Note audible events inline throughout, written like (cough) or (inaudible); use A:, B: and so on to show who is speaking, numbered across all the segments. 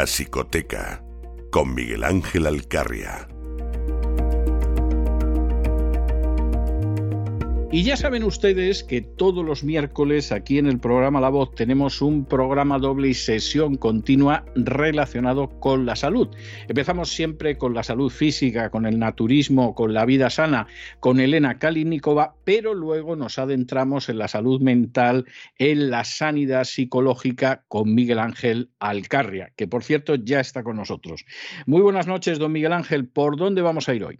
A: La Psicoteca con Miguel Ángel Alcarria.
B: Y ya saben ustedes que todos los miércoles aquí en el programa La Voz tenemos un programa doble y sesión continua relacionado con la salud. Empezamos siempre con la salud física, con el naturismo, con la vida sana, con Elena Kalinikova, pero luego nos adentramos en la salud mental, en la sanidad psicológica con Miguel Ángel Alcarria, que por cierto ya está con nosotros. Muy buenas noches, don Miguel Ángel. ¿Por dónde vamos a ir hoy?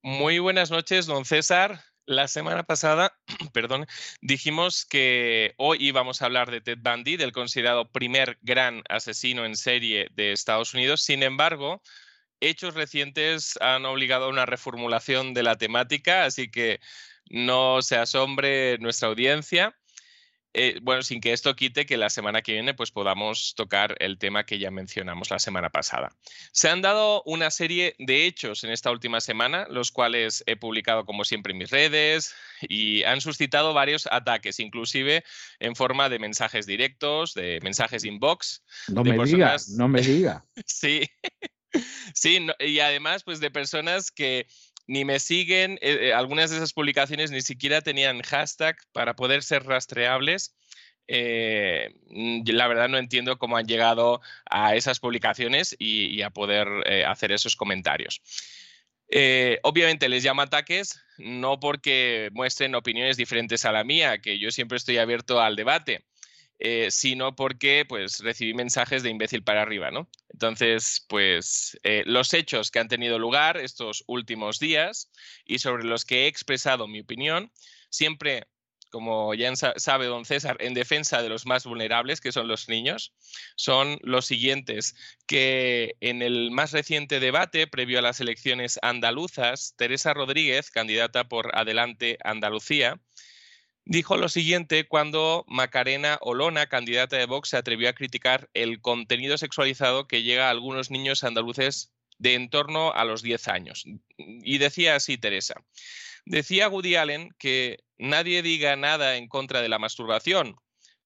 C: Muy buenas noches, don César. La semana pasada, (clears throat) perdón, dijimos que hoy íbamos a hablar de Ted Bundy, del considerado primer gran asesino en serie de Estados Unidos. Sin embargo, hechos recientes han obligado a una reformulación de la temática, así que no se asombre nuestra audiencia. Eh, bueno, sin que esto quite que la semana que viene pues podamos tocar el tema que ya mencionamos la semana pasada. Se han dado una serie de hechos en esta última semana, los cuales he publicado como siempre en mis redes y han suscitado varios ataques, inclusive en forma de mensajes directos, de mensajes inbox.
B: No me digas, no me diga. (laughs)
C: sí. (laughs) sí, y además pues de personas que ni me siguen, eh, eh, algunas de esas publicaciones ni siquiera tenían hashtag para poder ser rastreables. Eh, mm, la verdad no entiendo cómo han llegado a esas publicaciones y, a poder hacer esos comentarios. Obviamente les llama ataques, no porque muestren opiniones diferentes a la mía, que yo siempre estoy abierto al debate, eh, sino porque pues recibí mensajes de imbécil para arriba, ¿no? Entonces, pues eh, los hechos que han tenido lugar estos últimos días y sobre los que he expresado mi opinión, siempre como ya sabe don César, en defensa de los más vulnerables, que son los niños, son los siguientes, que en el más reciente debate, previo a las elecciones andaluzas, Teresa Rodríguez, candidata por Adelante Andalucía, dijo lo siguiente cuando Macarena Olona, candidata de Vox, se atrevió a criticar el contenido sexualizado que llega a algunos niños andaluces de en torno a los 10 años. Y decía así Teresa. Decía Woody Allen que nadie diga nada en contra de la masturbación,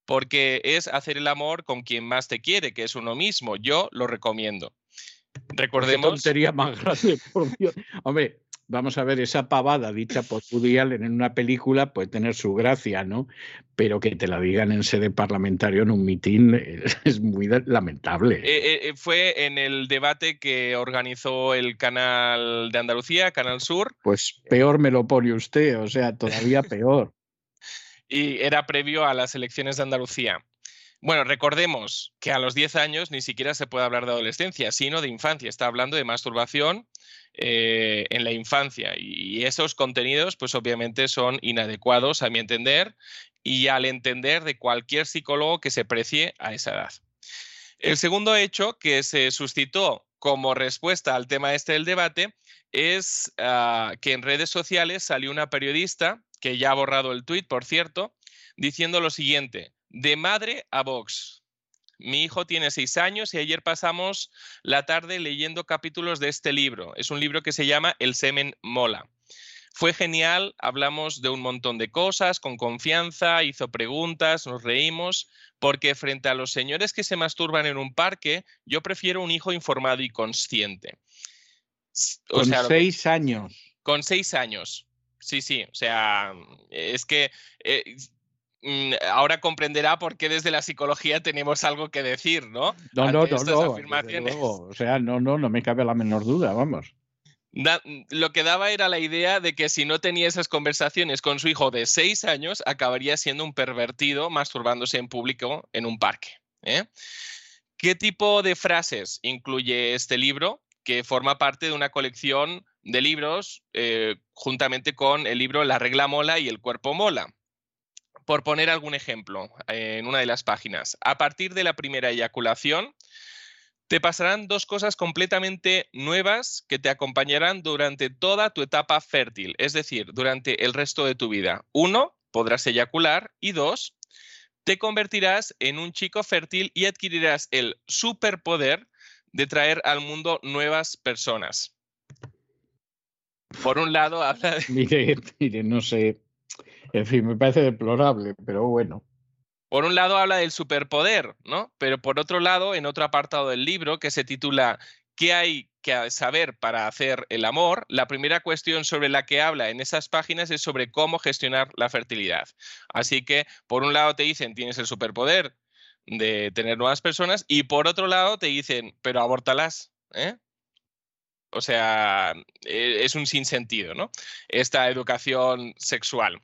C: porque es hacer el amor con quien más te quiere, que es uno mismo. Yo lo recomiendo. Recordemos.
B: Qué tontería más grande, (laughs) por Dios. Hombre, vamos a ver, esa pavada dicha por Woody Allen en una película puede tener su gracia, ¿no? Pero que te la digan en sede parlamentario en un mitin (laughs) es muy lamentable.
C: Eh, eh, eh, fue en el debate que organizó el canal de Andalucía, Canal Sur.
B: Pues peor me lo pone usted, o sea, todavía peor. (laughs)
C: y era previo a las elecciones de Andalucía. Bueno, recordemos que a los 10 años ni siquiera se puede hablar de adolescencia, sino de infancia. Está hablando de masturbación eh, en la infancia y esos contenidos, pues obviamente son inadecuados a mi entender y al entender de cualquier psicólogo que se precie a esa edad. El segundo hecho que se suscitó como respuesta al tema este del debate es ah, que en redes sociales salió una periodista, que ya ha borrado el tuit, por cierto, diciendo lo siguiente, de madre a Vox. Mi hijo tiene seis años y ayer pasamos la tarde leyendo capítulos de este libro. Es un libro que se llama El semen mola. Fue genial, hablamos de un montón de cosas, con confianza, hizo preguntas, nos reímos, porque frente a los señores que se masturban en un parque, yo prefiero un hijo informado y consciente.
B: con seis años.
C: Con seis años. Sí, sí, o sea, es que eh, ahora comprenderá por qué desde la psicología tenemos algo que decir, ¿no?
B: No, no, no, no O sea, no, no, no me cabe la menor duda, vamos.
C: lo que daba era la idea de que si no tenía esas conversaciones con su hijo de seis años, acabaría siendo un pervertido masturbándose en público en un parque. ¿eh? ¿Qué tipo de frases incluye este libro? Que forma parte de una colección de libros eh, juntamente con el libro La regla mola y el cuerpo mola por poner algún ejemplo en una de las páginas, a partir de la primera eyaculación, te pasarán dos cosas completamente nuevas que te acompañarán durante toda tu etapa fértil, es decir, durante el resto de tu vida. Uno, podrás eyacular y dos, te convertirás en un chico fértil y adquirirás el superpoder de traer al mundo nuevas personas. Por un lado, habla de...
B: Mire, mire, no sé, en fin, me parece deplorable, pero bueno.
C: Por un lado habla del superpoder, ¿no? Pero por otro lado, en otro apartado del libro que se titula ¿Qué hay que saber para hacer el amor? La primera cuestión sobre la que habla en esas páginas es sobre cómo gestionar la fertilidad. Así que, por un lado te dicen, tienes el superpoder de tener nuevas personas y por otro lado te dicen, pero abórtalas, ¿eh? O sea, e, es un sinsentido, ¿no? Esta educación sexual.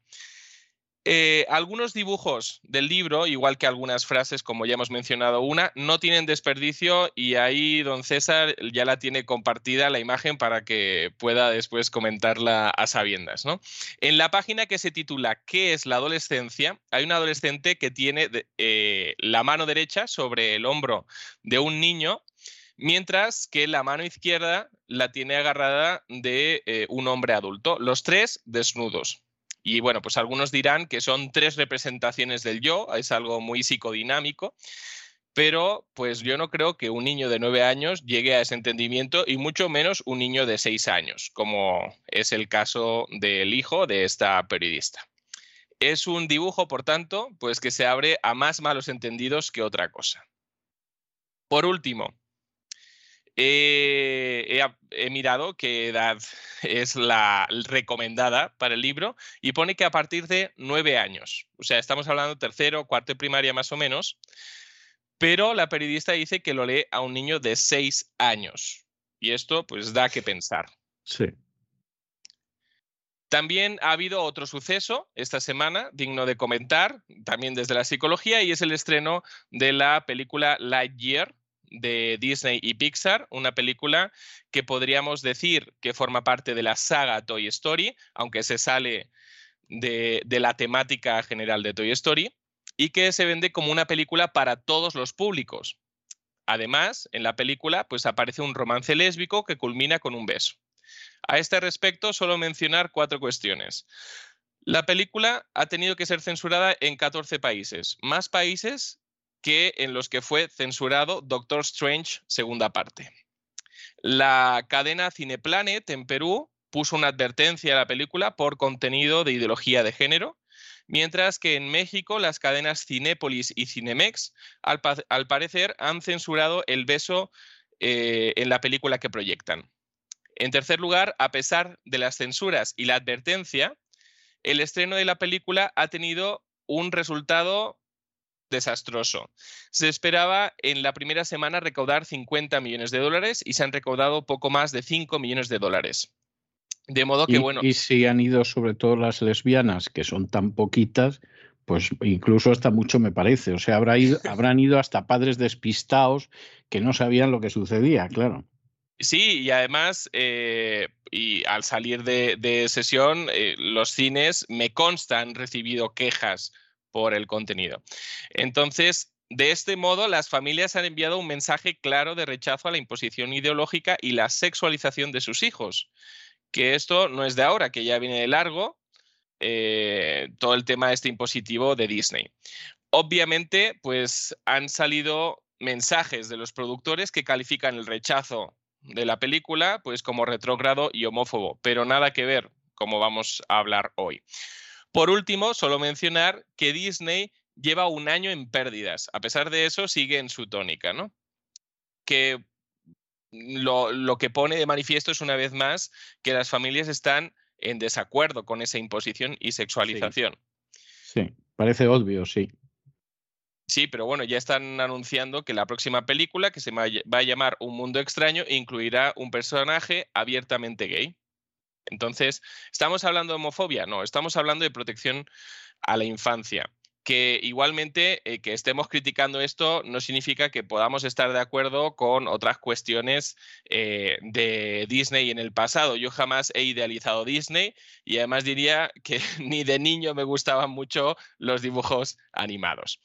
C: Eh, algunos dibujos del libro, igual que algunas frases, como ya hemos mencionado una, no tienen desperdicio y ahí don César ya la tiene compartida la imagen para que pueda después comentarla a sabiendas. ¿no? En la página que se titula ¿Qué es la adolescencia? hay un adolescente que tiene eh, la mano derecha sobre el hombro de un niño mientras que la mano izquierda la tiene agarrada de eh, un hombre adulto, los tres desnudos. Y bueno, pues algunos dirán que son tres representaciones del yo, es algo muy psicodinámico, pero pues yo no creo que un niño de nueve años llegue a ese entendimiento y mucho menos un niño de seis años, como es el caso del hijo de esta periodista. Es un dibujo, por tanto, pues que se abre a más malos entendidos que otra cosa. Por último, he, mirado qué edad (laughs) es la recomendada para el libro y pone que a partir de nueve años. O sea, estamos hablando tercero, cuarto de primaria más o menos. Pero la periodista dice que lo lee a un niño de seis años. Y esto pues da que pensar.
B: Sí.
C: También ha habido otro suceso esta semana digno de comentar, también desde la psicología, y es el estreno de la película Lightyear de Disney y Pixar, una película que podríamos decir que forma parte de la saga Toy Story, aunque se sale de, de la temática general de Toy Story, y que se vende como una película para todos los públicos. Además, en la película pues aparece un romance lésbico que culmina con un beso. A este respecto, solo mencionar cuatro cuestiones. La película ha tenido que ser censurada en 14 países, más países que en los que fue censurado Doctor Strange segunda parte. La cadena Cineplanet en Perú puso una advertencia a la película por contenido de ideología de género, mientras que en México las cadenas Cinépolis y Cinemex al, parecer han censurado el beso eh, en la película que proyectan. En tercer lugar, a pesar de las censuras y la advertencia, el estreno de la película ha tenido un resultado desastroso. Se esperaba en la primera semana recaudar 50 millones de dólares y se han recaudado poco más de 5 millones de dólares. De modo que, bueno.
B: Y si han ido sobre todo las lesbianas, que son tan poquitas, pues incluso hasta mucho me parece. O sea, habrá ido, (laughs) habrán ido hasta padres despistados que no sabían lo que sucedía, claro.
C: Sí, y además, eh, y al salir de, sesión, eh, los cines me constan recibido quejas por el contenido. Entonces, de este modo, las familias han enviado un mensaje claro de rechazo a la imposición ideológica y la sexualización de sus hijos que esto no es de ahora, que ya viene de largo, eh, todo el tema este impositivo de Disney. Obviamente, pues han salido mensajes de los productores que califican el rechazo de la película pues como retrógrado y homófobo, pero nada que ver, como vamos a hablar hoy. Por último, solo mencionar que Disney lleva un año en pérdidas. A pesar de eso, sigue en su tónica, ¿no? Que lo, que pone de manifiesto es una vez más que las familias están en desacuerdo con esa imposición y sexualización.
B: Sí, parece obvio, sí.
C: Sí, pero bueno, ya están anunciando que la próxima película, que se va a llamar Un Mundo Extraño, incluirá un personaje abiertamente gay. Entonces, ¿estamos hablando de homofobia? No, estamos hablando de protección a la infancia que igualmente eh, que estemos criticando esto no significa que podamos estar de acuerdo con otras cuestiones eh, de Disney en el pasado. Yo jamás he idealizado Disney y además diría que (laughs) ni de niño me gustaban mucho los dibujos animados.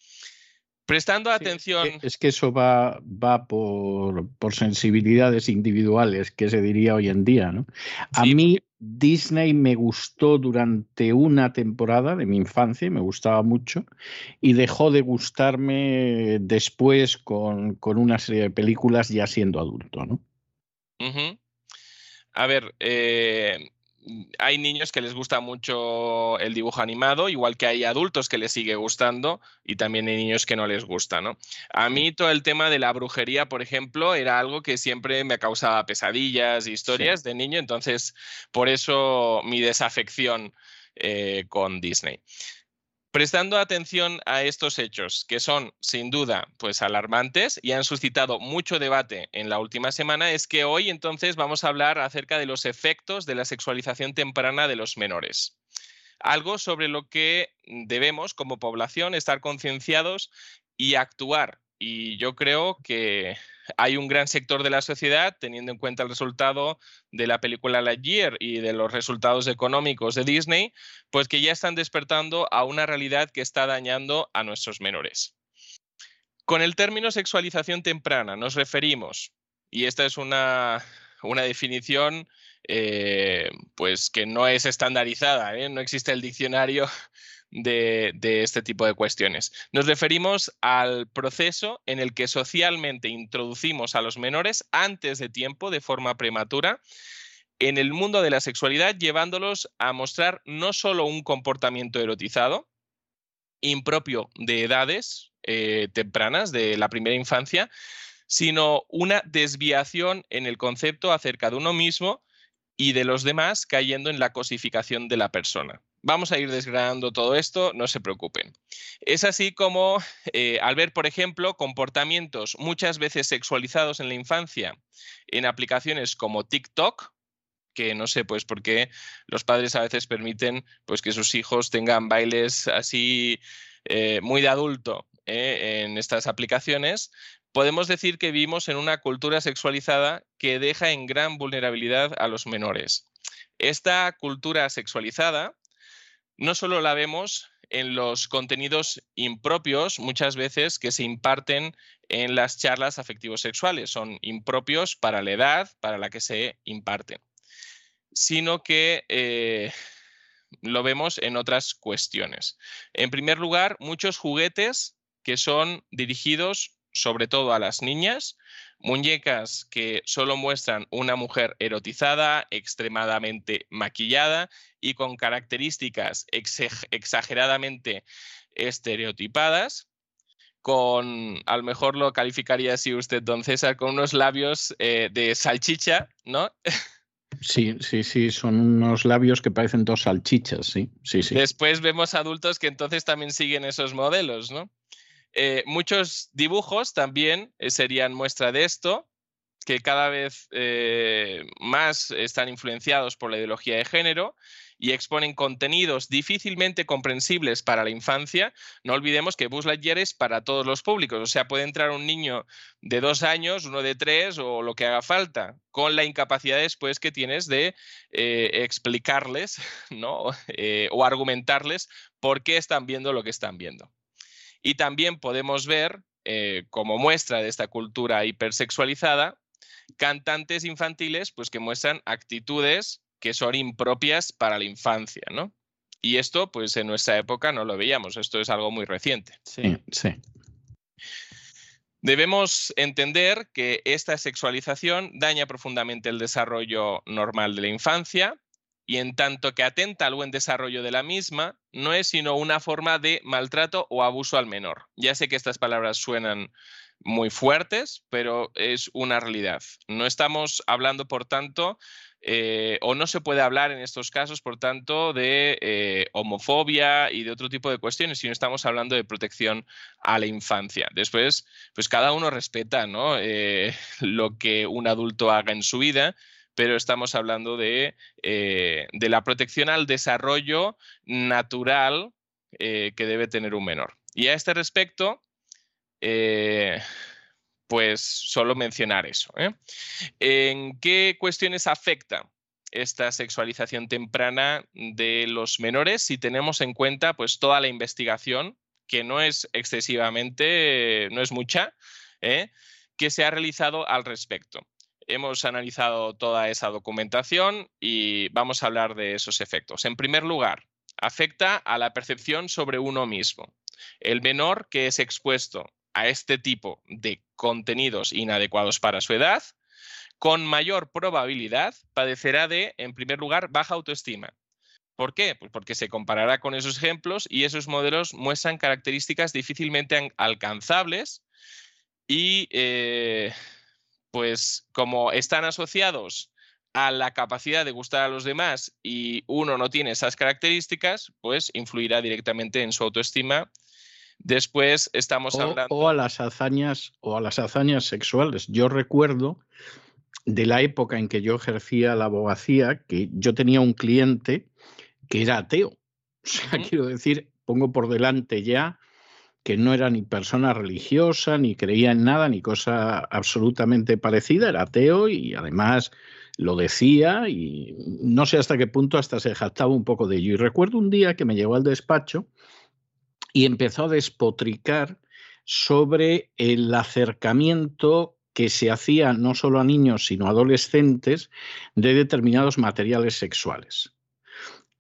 C: Prestando atención.
B: es que eso va, va por, por, sensibilidades individuales, que se diría hoy en día, ¿no? A mí Disney me gustó durante una temporada de mi infancia, me gustaba mucho, y dejó de gustarme después con, con una serie de películas ya siendo adulto, ¿no?
C: A ver, eh, hay niños que les gusta mucho el dibujo animado, igual que hay adultos que les sigue gustando y también hay niños que no les gusta, ¿no? A mí todo el tema de la brujería, por ejemplo, era algo que siempre me causaba pesadillas, historias de niño, entonces por eso mi desafección eh, con Disney. Prestando atención a estos hechos, que son sin duda pues alarmantes y han suscitado mucho debate en la última semana, es que hoy entonces vamos a hablar acerca de los efectos de la sexualización temprana de los menores. Algo sobre lo que debemos como población estar concienciados y actuar. Y yo creo que hay un gran sector de la sociedad, teniendo en cuenta el resultado de la película Lightyear y de los resultados económicos de Disney, pues que ya están despertando a una realidad que está dañando a nuestros menores. Con el término sexualización temprana nos referimos, y esta es una, definición eh, pues que no es estandarizada, ¿eh? no existe el diccionario de, este tipo de cuestiones. Nos referimos al proceso en el que socialmente introducimos a los menores antes de tiempo, de forma prematura, en el mundo de la sexualidad, llevándolos a mostrar no solo un comportamiento erotizado, impropio de edades eh, tempranas, de la primera infancia, sino una desviación en el concepto acerca de uno mismo y de los demás cayendo en la cosificación de la persona. Vamos a ir desgranando todo esto, no se preocupen. Es así como eh, al ver, por ejemplo, comportamientos muchas veces sexualizados en la infancia en aplicaciones como TikTok, que no sé, pues porque los padres a veces permiten pues que sus hijos tengan bailes así eh, muy de adulto eh, en estas aplicaciones, podemos decir que vivimos en una cultura sexualizada que deja en gran vulnerabilidad a los menores. Esta cultura sexualizada no solo la vemos en los contenidos impropios, muchas veces que se imparten en las charlas afectivos sexuales, son impropios para la edad para la que se imparten, sino que eh, lo vemos en otras cuestiones. En primer lugar, muchos juguetes que son dirigidos sobre todo a las niñas, muñecas que solo muestran una mujer erotizada, extremadamente maquillada y con características exageradamente estereotipadas, con, a lo mejor lo calificaría así usted, don César, con unos labios eh, de salchicha, ¿no? (laughs)
B: Sí, sí, sí, son unos labios que parecen dos salchichas, sí, sí, sí.
C: Después vemos adultos que entonces también siguen esos modelos, ¿no? Eh, muchos dibujos también eh, serían muestra de esto, que cada vez eh, más están influenciados por la ideología de género y exponen contenidos difícilmente comprensibles para la infancia. No olvidemos que Buzz Lightyear es para todos los públicos, o sea, puede entrar un niño de dos años, uno de tres o lo que haga falta, con la incapacidad después que tienes de explicarles (laughs) ¿no? o argumentarles por qué están viendo lo que están viendo. Y también podemos ver, eh, como muestra de esta cultura hipersexualizada, cantantes infantiles pues, que muestran actitudes que son impropias para la infancia, ¿no? Y esto, pues en nuestra época no lo veíamos, esto es algo muy reciente.
B: Sí, sí.
C: Debemos entender que esta sexualización daña profundamente el desarrollo normal de la infancia, y en tanto que atenta al buen desarrollo de la misma, no es sino una forma de maltrato o abuso al menor. Ya sé que estas palabras suenan muy fuertes, pero es una realidad. No estamos hablando, por tanto, eh, o no se puede hablar en estos casos, por tanto, de eh, homofobia y de otro tipo de cuestiones, sino estamos hablando de protección a la infancia. Después, pues cada uno respeta ¿no? Eh, (laughs) lo que un adulto haga en su vida pero estamos hablando de, eh, la protección al desarrollo natural eh, que debe tener un menor. Y a este respecto, eh, pues solo mencionar eso. ¿En qué cuestiones afecta esta sexualización temprana de los menores si tenemos en cuenta pues toda la investigación que no es excesivamente, no es mucha, que se ha realizado al respecto. Hemos analizado toda esa documentación y vamos a hablar de esos efectos. En primer lugar, afecta a la percepción sobre uno mismo. El menor que es expuesto a este tipo de contenidos inadecuados para su edad, con mayor probabilidad padecerá de, en primer lugar, baja autoestima. ¿Por qué? Pues porque se comparará con esos ejemplos y esos modelos muestran características difícilmente alcanzables y eh, pues como están asociados a la capacidad de gustar a los demás y uno no tiene esas características, pues influirá directamente en su autoestima. Después estamos hablando.
B: O a las hazañas, o a las hazañas sexuales. Yo recuerdo de la época en que yo ejercía la abogacía, que yo tenía un cliente que era ateo. (laughs) O sea, quiero decir, pongo por delante ya que no era ni persona religiosa, ni creía en nada, ni cosa absolutamente parecida, era ateo y además lo decía y no sé hasta qué punto hasta se jactaba un poco de ello. Y recuerdo un día que me llegó al despacho y empezó a despotricar sobre el acercamiento que se hacía no solo a niños, sino a adolescentes de determinados materiales sexuales.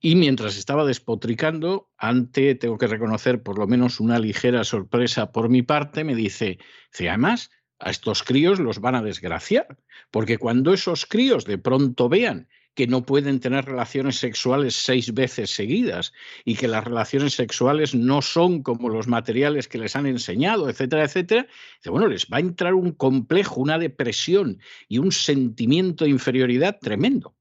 B: Y mientras estaba despotricando, ante, tengo que reconocer, por lo menos una ligera sorpresa por mi parte, me dice, además, a estos críos los van a desgraciar, porque cuando esos críos de pronto vean que no pueden tener relaciones sexuales seis veces seguidas y que las relaciones sexuales no son como los materiales que les han enseñado, etcétera, etcétera, bueno, les va a entrar un complejo, una depresión y un sentimiento de inferioridad tremendo.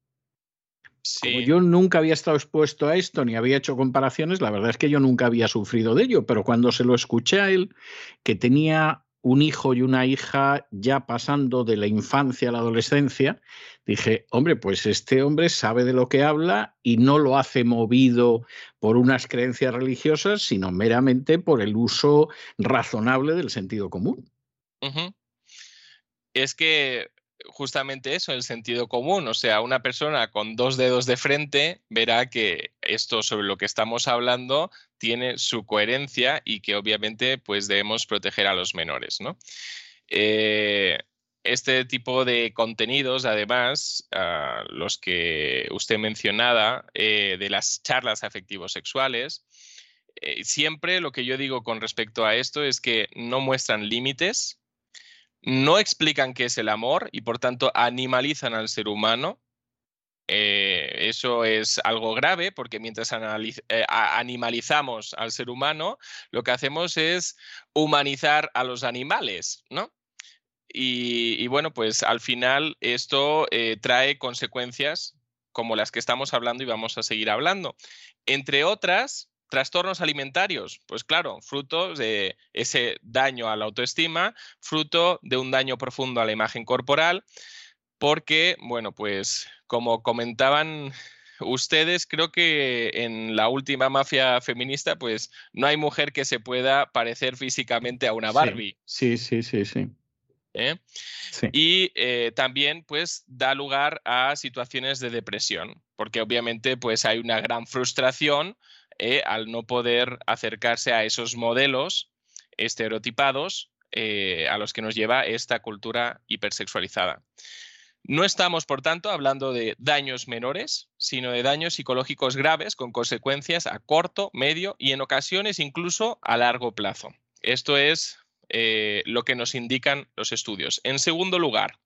B: Como yo nunca había estado expuesto a esto ni había hecho comparaciones, la verdad es que yo nunca había sufrido de ello, pero cuando se lo escuché a él, que tenía un hijo y una hija ya pasando de la infancia a la adolescencia, dije, hombre, pues este hombre sabe de lo que habla y no lo hace movido por unas creencias religiosas, sino meramente por el uso razonable del sentido común.
C: Es que justamente eso, el sentido común. O sea, una persona con dos dedos de frente verá que esto sobre lo que estamos hablando tiene su coherencia y que obviamente pues debemos proteger a los menores, ¿no? Eh, este tipo de contenidos, además, ah, los que usted mencionaba, eh, de las charlas afectivos sexuales, eh, siempre lo que yo digo con respecto a esto es que no muestran límites, no explican qué es el amor y por tanto animalizan al ser humano. Eh, eso es algo grave porque mientras eh, animalizamos al ser humano, lo que hacemos es humanizar a los animales, ¿no? Y, bueno, pues al final esto eh, trae consecuencias como las que estamos hablando y vamos a seguir hablando. Entre otras, Trastornos alimentarios, pues claro, fruto de ese daño a la autoestima, fruto de un daño profundo a la imagen corporal, porque, bueno, pues como comentaban ustedes, creo que en la última mafia feminista, pues no hay mujer que se pueda parecer físicamente a una Barbie.
B: Sí, sí, sí, sí.
C: ¿Eh? Y eh, también pues da lugar a situaciones de depresión, porque obviamente pues hay una gran frustración eh, al no poder acercarse a esos modelos estereotipados eh, a los que nos lleva esta cultura hipersexualizada. No estamos, por tanto, hablando de daños menores, sino de daños psicológicos graves con consecuencias a corto, medio y en ocasiones incluso a largo plazo. Esto es eh, lo que nos indican los estudios. En segundo lugar,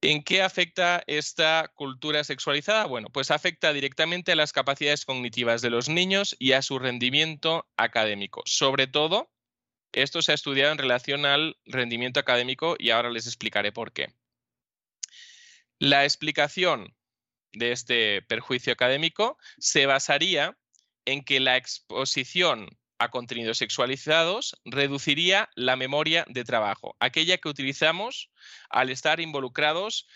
C: ¿En qué afecta esta cultura sexualizada? Bueno, pues afecta directamente a las capacidades cognitivas de los niños y a su rendimiento académico. Sobre todo, esto se ha estudiado en relación al rendimiento académico y ahora les explicaré por qué. La explicación de este perjuicio académico se basaría en que la exposición a contenidos sexualizados reduciría la memoria de trabajo, aquella que utilizamos al estar involucrados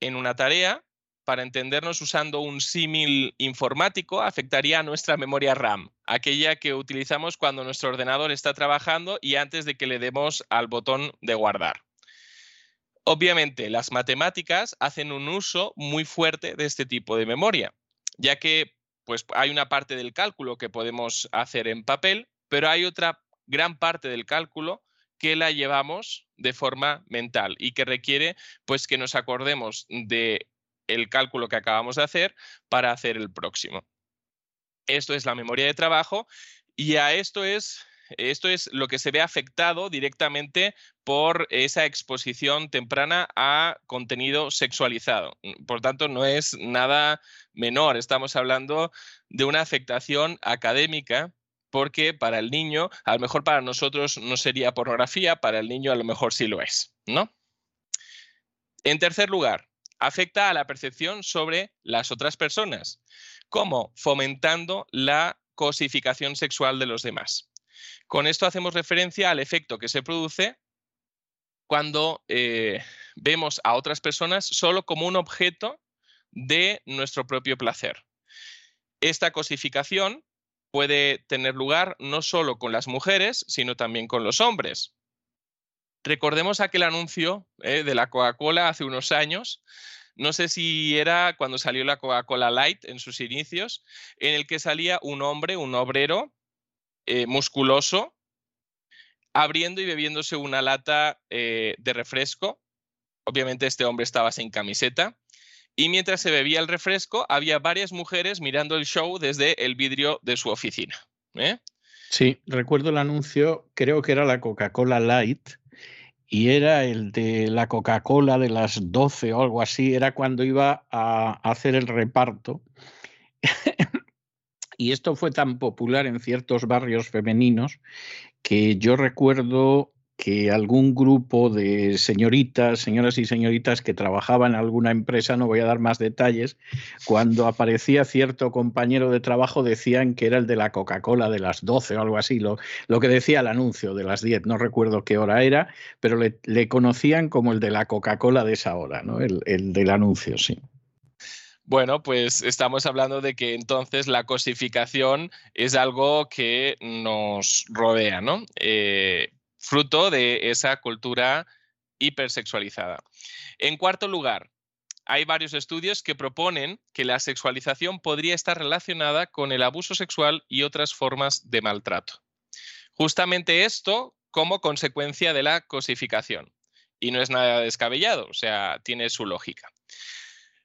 C: en una tarea. Para entendernos usando un símil informático, afectaría a nuestra memoria RAM, aquella que utilizamos cuando nuestro ordenador está trabajando y antes de que le demos al botón de guardar. Obviamente, las matemáticas hacen un uso muy fuerte de este tipo de memoria, ya que pues hay una parte del cálculo que podemos hacer en papel, pero hay otra gran parte del cálculo que la llevamos de forma mental y que requiere pues que nos acordemos de el cálculo que acabamos de hacer para hacer el próximo. Esto es la memoria de trabajo y a esto es esto es lo que se ve afectado directamente por esa exposición temprana a contenido sexualizado. Por tanto, no es nada menor. Estamos hablando de una afectación académica porque para el niño, a lo mejor para nosotros no sería pornografía, para el niño a lo mejor sí lo es, ¿no? En tercer lugar, afecta a la percepción sobre las otras personas. ¿Cómo? Fomentando la cosificación sexual de los demás. Con esto hacemos referencia al efecto que se produce cuando eh, vemos a otras personas solo como un objeto de nuestro propio placer. Esta cosificación puede tener lugar no solo con las mujeres, sino también con los hombres. Recordemos aquel anuncio eh, de la Coca-Cola hace unos años, no sé si era cuando salió la Coca-Cola Light en sus inicios, en el que salía un hombre, un obrero, eh, musculoso, abriendo y bebiéndose una lata eh, de refresco. Obviamente este hombre estaba sin camiseta. Y mientras se bebía el refresco, había varias mujeres mirando el show desde el vidrio de su oficina. ¿eh?
B: Sí, recuerdo el anuncio, creo que era la Coca-Cola Light, y era el de la Coca-Cola de las 12 o algo así, era cuando iba a hacer el reparto. (laughs) Y esto fue tan popular en ciertos barrios femeninos que yo recuerdo que algún grupo de señoritas, señoras y señoritas que trabajaban en alguna empresa, no voy a dar más detalles, cuando aparecía cierto compañero de trabajo decían que era el de la Coca-Cola de las 12 o algo así, lo, lo, que decía el anuncio de las 10, no recuerdo qué hora era, pero le, conocían como el de la Coca-Cola de esa hora, ¿no? el, el del anuncio, sí.
C: Bueno, pues estamos hablando de que entonces la cosificación es algo que nos rodea, ¿no? Eh, fruto de esa cultura hipersexualizada. En cuarto lugar, hay varios estudios que proponen que la sexualización podría estar relacionada con el abuso sexual y otras formas de maltrato. Justamente esto como consecuencia de la cosificación. Y no es nada descabellado, o sea, tiene su lógica.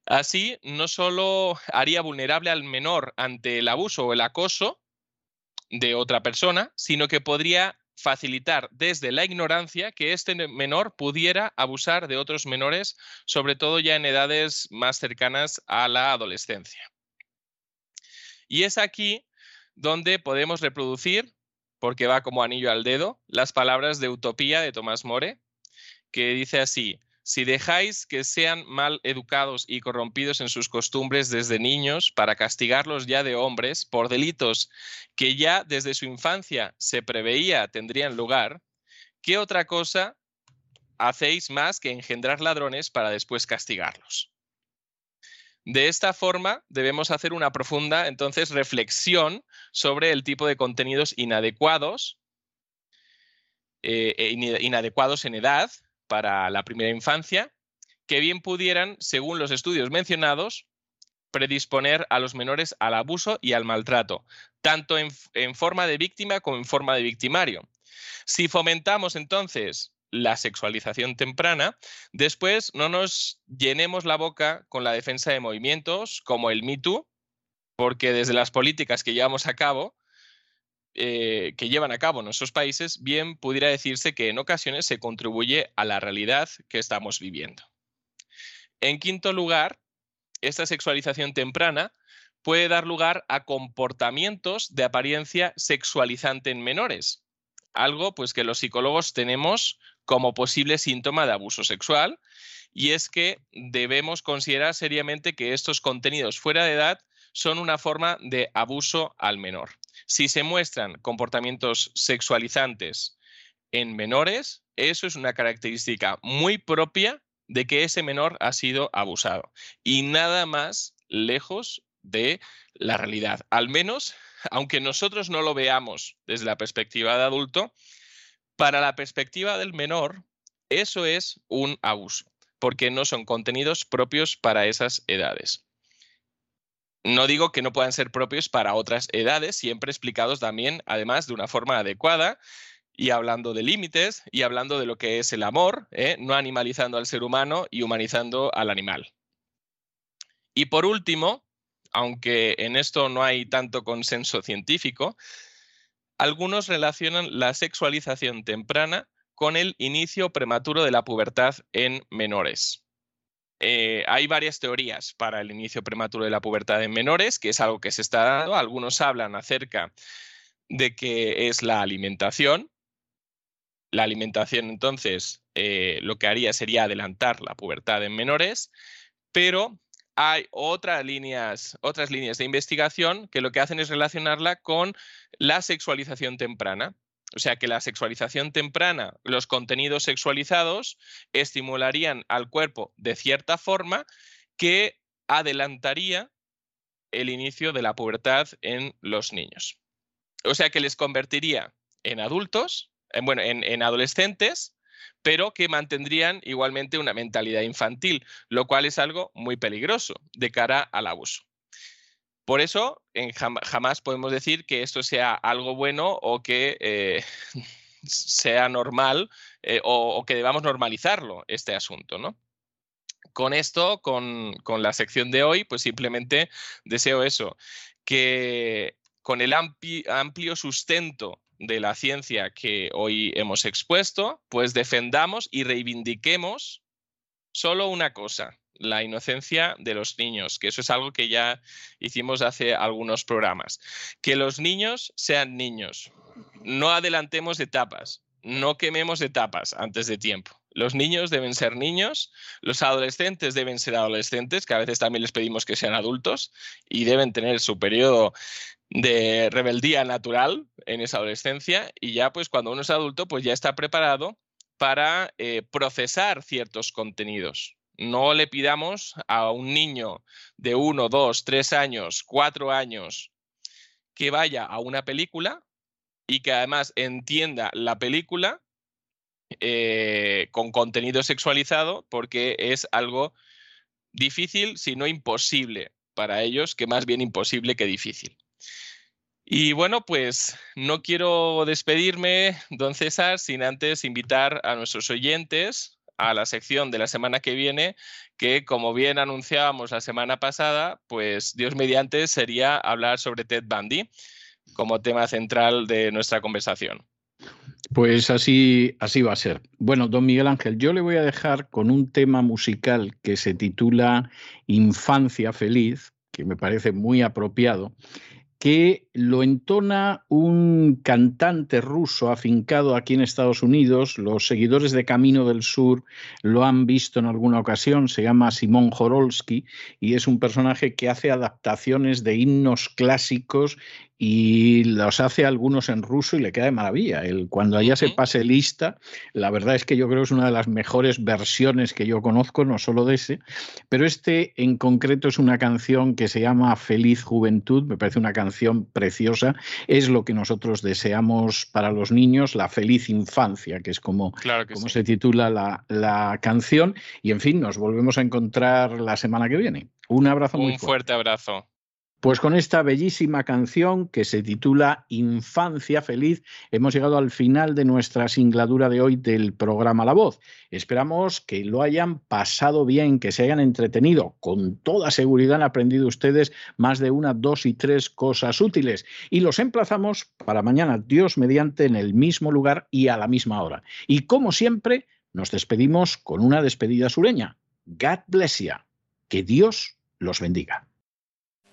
C: Así, no solo haría vulnerable al menor ante el abuso o el acoso de otra persona, sino que podría facilitar desde la ignorancia que este menor pudiera abusar de otros menores, sobre todo ya en edades más cercanas a la adolescencia. Y es aquí donde podemos reproducir, porque va como anillo al dedo, las palabras de Utopía de Tomás More, que dice así, si dejáis que sean mal educados y corrompidos en sus costumbres desde niños para castigarlos ya de hombres por delitos que ya desde su infancia se preveía tendrían lugar, ¿qué otra cosa hacéis más que engendrar ladrones para después castigarlos? De esta forma, debemos hacer una profunda, entonces, reflexión sobre el tipo de contenidos inadecuados, eh, e inadecuados en edad, para la primera infancia que bien pudieran, según los estudios mencionados, predisponer a los menores al abuso y al maltrato, tanto en, forma de víctima como en forma de victimario. Si fomentamos entonces la sexualización temprana, después no nos llenemos la boca con la defensa de movimientos como el Me porque desde las políticas que llevamos a cabo eh, que llevan a cabo nuestros países, bien pudiera decirse que en ocasiones se contribuye a la realidad que estamos viviendo. En quinto lugar, esta sexualización temprana puede dar lugar a comportamientos de apariencia sexualizante en menores, algo pues que los psicólogos tenemos como posible síntoma de abuso sexual y es que debemos considerar seriamente que estos contenidos fuera de edad son una forma de abuso al menor. Si se muestran comportamientos sexualizantes en menores, eso es una característica muy propia de que ese menor ha sido abusado y nada más lejos de la realidad. Al menos, aunque nosotros no lo veamos desde la perspectiva de adulto, para la perspectiva del menor, eso es un abuso, porque no son contenidos propios para esas edades. No digo que no puedan ser propios para otras edades, siempre explicados también, además, de una forma adecuada y hablando de límites y hablando de lo que es el amor, ¿eh? no animalizando al ser humano y humanizando al animal. Y por último, aunque en esto no hay tanto consenso científico, algunos relacionan la sexualización temprana con el inicio prematuro de la pubertad en menores. Eh, hay varias teorías para el inicio prematuro de la pubertad en menores, que es algo que se está dando. Algunos hablan acerca de que es la alimentación. La alimentación, entonces, eh, lo que haría sería adelantar la pubertad en menores, pero hay otras líneas, otras líneas de investigación que lo que hacen es relacionarla con la sexualización temprana. O sea que la sexualización temprana, los contenidos sexualizados, estimularían al cuerpo de cierta forma que adelantaría el inicio de la pubertad en los niños. O sea que les convertiría en adultos, en, bueno, en adolescentes, pero que mantendrían igualmente una mentalidad infantil, lo cual es algo muy peligroso de cara al abuso. Por eso, jamás podemos decir que esto sea algo bueno o que eh, (laughs) sea normal eh, o, que debamos normalizarlo, este asunto, ¿no? Con esto, con, la sección de hoy, pues simplemente deseo eso, que con el amplio sustento de la ciencia que hoy hemos expuesto, pues defendamos y reivindiquemos solo una cosa, la inocencia de los niños, que eso es algo que ya hicimos hace algunos programas. Que los niños sean niños. No adelantemos etapas. no quememos etapas antes de tiempo. Los niños deben ser niños, los adolescentes deben ser adolescentes, que a veces también les pedimos que sean adultos y deben tener su periodo de rebeldía natural en esa adolescencia y ya pues cuando uno es adulto pues ya está preparado para eh, procesar ciertos contenidos. No le pidamos a un niño de uno, dos, tres años, cuatro años que vaya a una película y que además entienda la película eh, con contenido sexualizado porque es algo difícil, si no imposible para ellos, que más bien imposible que difícil. Y bueno, pues no quiero despedirme, don César, sin antes invitar a nuestros oyentes a la sección de la semana que viene, que como bien anunciábamos la semana pasada, pues Dios mediante sería hablar sobre Ted Bundy como tema central de nuestra conversación.
B: Pues así, así va a ser. Bueno, don Miguel Ángel, yo le voy a dejar con un tema musical que se titula Infancia Feliz, que me parece muy apropiado, que lo entona un cantante ruso afincado aquí en Estados Unidos. Los seguidores de Camino del Sur lo han visto en alguna ocasión. Se llama Simón Jorolsky y es un personaje que hace adaptaciones de himnos clásicos y los hace algunos en ruso y le queda de maravilla. El, cuando allá se pase lista, la verdad es que yo creo que es una de las mejores versiones que yo conozco, no solo de ese, pero este en concreto es una canción que se llama Feliz Juventud, me parece una canción preciosa, es lo que nosotros deseamos para los niños, la feliz infancia, que es como, como se titula la, la, canción, y en fin, nos volvemos a encontrar la semana que viene. Un abrazo muy
C: fuerte abrazo.
B: Pues con esta bellísima canción que se titula Infancia Feliz, hemos llegado al final de nuestra singladura de hoy del programa La Voz. Esperamos que lo hayan pasado bien, que se hayan entretenido. Con toda seguridad han aprendido ustedes más de una, dos y tres cosas útiles. Y los emplazamos para mañana, Dios mediante, en el mismo lugar y a la misma hora. Y como siempre, nos despedimos con una despedida sureña. God bless you. Que Dios los bendiga.